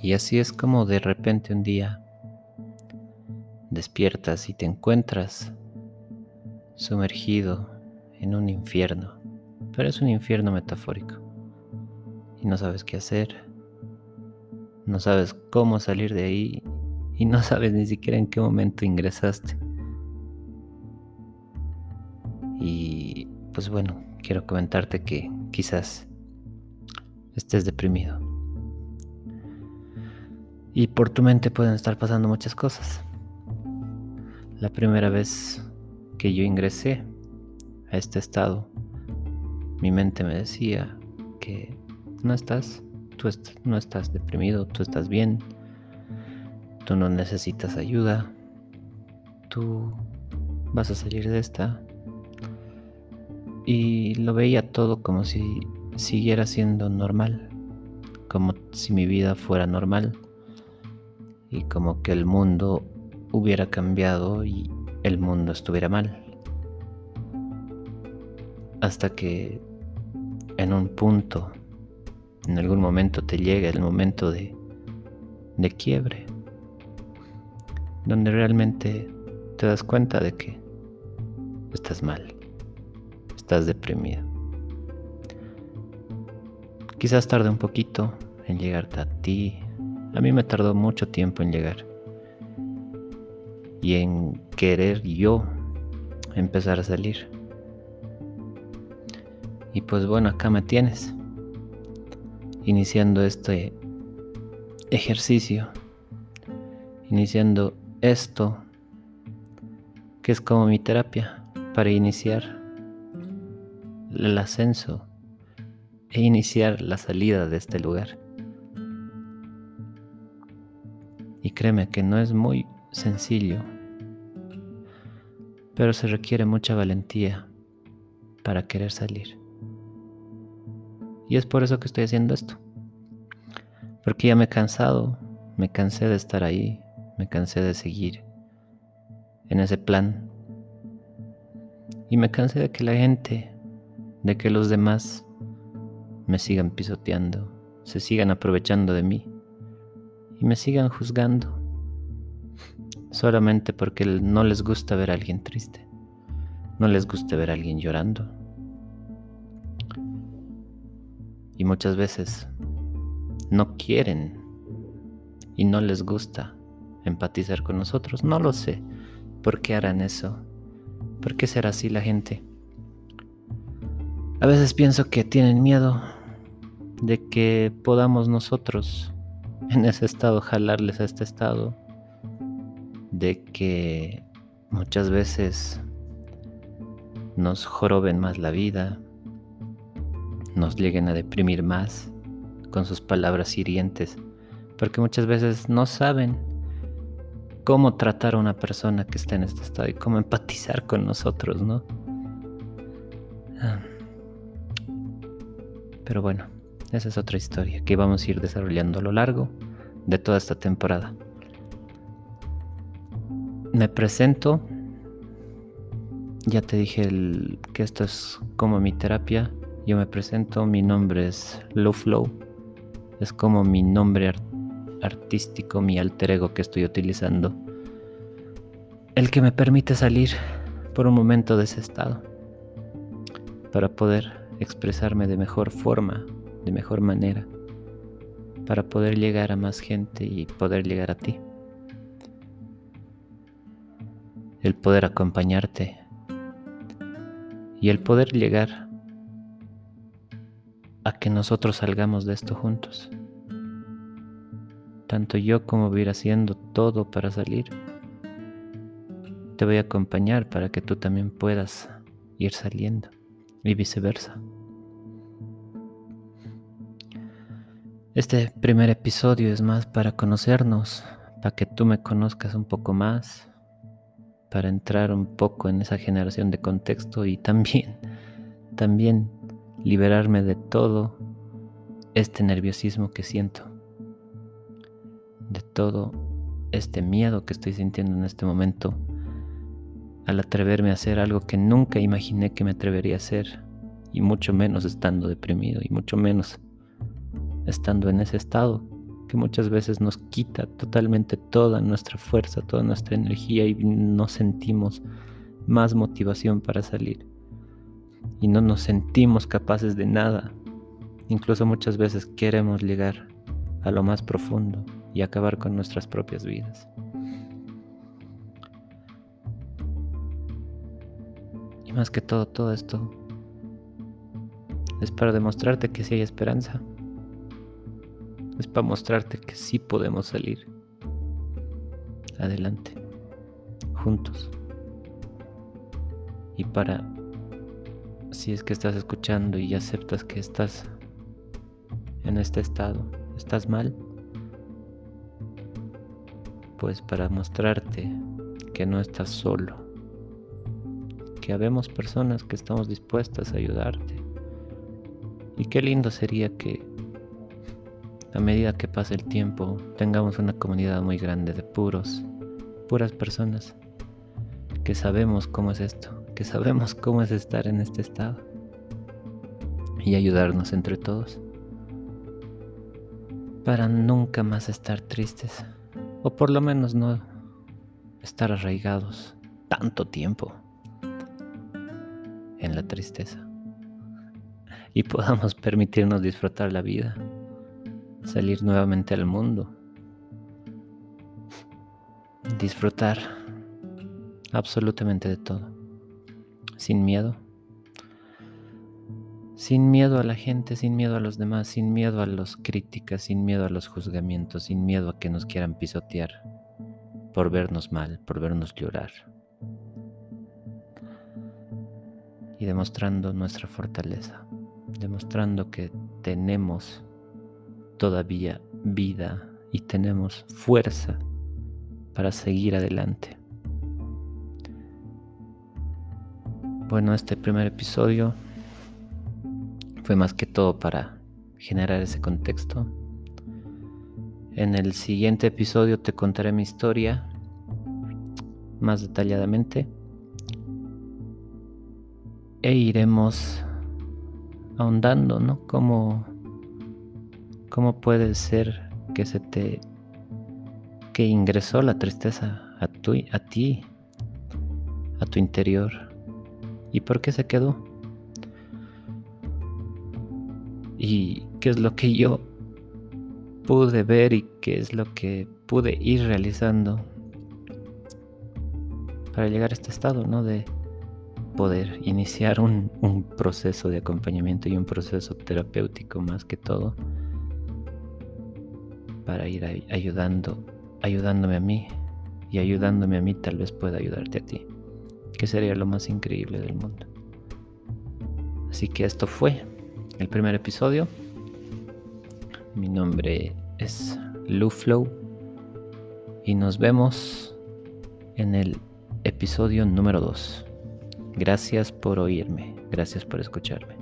Y así es como de repente un día despiertas y te encuentras sumergido en un infierno, pero es un infierno metafórico. Y no sabes qué hacer, no sabes cómo salir de ahí y no sabes ni siquiera en qué momento ingresaste. Y pues bueno, quiero comentarte que quizás estés deprimido. Y por tu mente pueden estar pasando muchas cosas. La primera vez que yo ingresé a este estado, mi mente me decía que no estás, tú no estás deprimido, tú estás bien, tú no necesitas ayuda, tú vas a salir de esta. Y lo veía todo como si siguiera siendo normal, como si mi vida fuera normal y como que el mundo hubiera cambiado y el mundo estuviera mal. Hasta que en un punto, en algún momento te llega el momento de, de quiebre, donde realmente te das cuenta de que estás mal, estás deprimido. Quizás tarde un poquito en llegarte a ti. A mí me tardó mucho tiempo en llegar. Y en querer yo empezar a salir. Y pues bueno, acá me tienes. Iniciando este ejercicio. Iniciando esto que es como mi terapia para iniciar el ascenso e iniciar la salida de este lugar. Créeme que no es muy sencillo, pero se requiere mucha valentía para querer salir. Y es por eso que estoy haciendo esto. Porque ya me he cansado, me cansé de estar ahí, me cansé de seguir en ese plan. Y me cansé de que la gente, de que los demás me sigan pisoteando, se sigan aprovechando de mí y me sigan juzgando solamente porque no les gusta ver a alguien triste, no les gusta ver a alguien llorando. Y muchas veces no quieren y no les gusta empatizar con nosotros. No lo sé. ¿Por qué harán eso? ¿Por qué será así la gente? A veces pienso que tienen miedo de que podamos nosotros en ese estado jalarles a este estado, de que muchas veces nos joroben más la vida, nos lleguen a deprimir más con sus palabras hirientes, porque muchas veces no saben cómo tratar a una persona que está en este estado y cómo empatizar con nosotros, ¿no? Ah. Pero bueno. Esa es otra historia que vamos a ir desarrollando a lo largo de toda esta temporada. Me presento. Ya te dije que esto es como mi terapia. Yo me presento. Mi nombre es Low Flow. Es como mi nombre artístico, mi alter ego que estoy utilizando. El que me permite salir por un momento de ese estado. Para poder expresarme de mejor forma mejor manera para poder llegar a más gente y poder llegar a ti. El poder acompañarte y el poder llegar a que nosotros salgamos de esto juntos. Tanto yo como voy haciendo todo para salir. Te voy a acompañar para que tú también puedas ir saliendo y viceversa. Este primer episodio es más para conocernos, para que tú me conozcas un poco más, para entrar un poco en esa generación de contexto y también, también liberarme de todo este nerviosismo que siento, de todo este miedo que estoy sintiendo en este momento al atreverme a hacer algo que nunca imaginé que me atrevería a hacer, y mucho menos estando deprimido, y mucho menos estando en ese estado que muchas veces nos quita totalmente toda nuestra fuerza, toda nuestra energía y no sentimos más motivación para salir. Y no nos sentimos capaces de nada. Incluso muchas veces queremos llegar a lo más profundo y acabar con nuestras propias vidas. Y más que todo, todo esto es para demostrarte que sí hay esperanza. Es para mostrarte que sí podemos salir adelante, juntos. Y para, si es que estás escuchando y aceptas que estás en este estado, estás mal, pues para mostrarte que no estás solo, que habemos personas que estamos dispuestas a ayudarte. Y qué lindo sería que a medida que pase el tiempo tengamos una comunidad muy grande de puros, puras personas que sabemos cómo es esto, que sabemos cómo es estar en este estado y ayudarnos entre todos para nunca más estar tristes o por lo menos no estar arraigados tanto tiempo en la tristeza y podamos permitirnos disfrutar la vida, salir nuevamente al mundo, disfrutar absolutamente de todo, sin miedo, sin miedo a la gente, sin miedo a los demás, sin miedo a las críticas, sin miedo a los juzgamientos, sin miedo a que nos quieran pisotear por vernos mal, por vernos llorar. Y demostrando nuestra fortaleza, demostrando que tenemos todavía vida y tenemos fuerza para seguir adelante. Bueno, este primer episodio fue más que todo para generar ese contexto. En el siguiente episodio te contaré mi historia más detalladamente e iremos ahondando, ¿no? Cómo, cómo puede ser que se te que ingresó la tristeza a, tu, a ti, a tu interior y por qué se quedó y qué es lo que yo pude ver y qué es lo que pude ir realizando para llegar a este estado, ¿no? De poder iniciar un, un proceso de acompañamiento y un proceso terapéutico más que todo para ir ayudando, ayudándome a mí y ayudándome a mí tal vez pueda ayudarte a ti, que sería lo más increíble del mundo. Así que esto fue el primer episodio. Mi nombre es Luflow y nos vemos en el episodio número 2. Gracias por oírme, gracias por escucharme.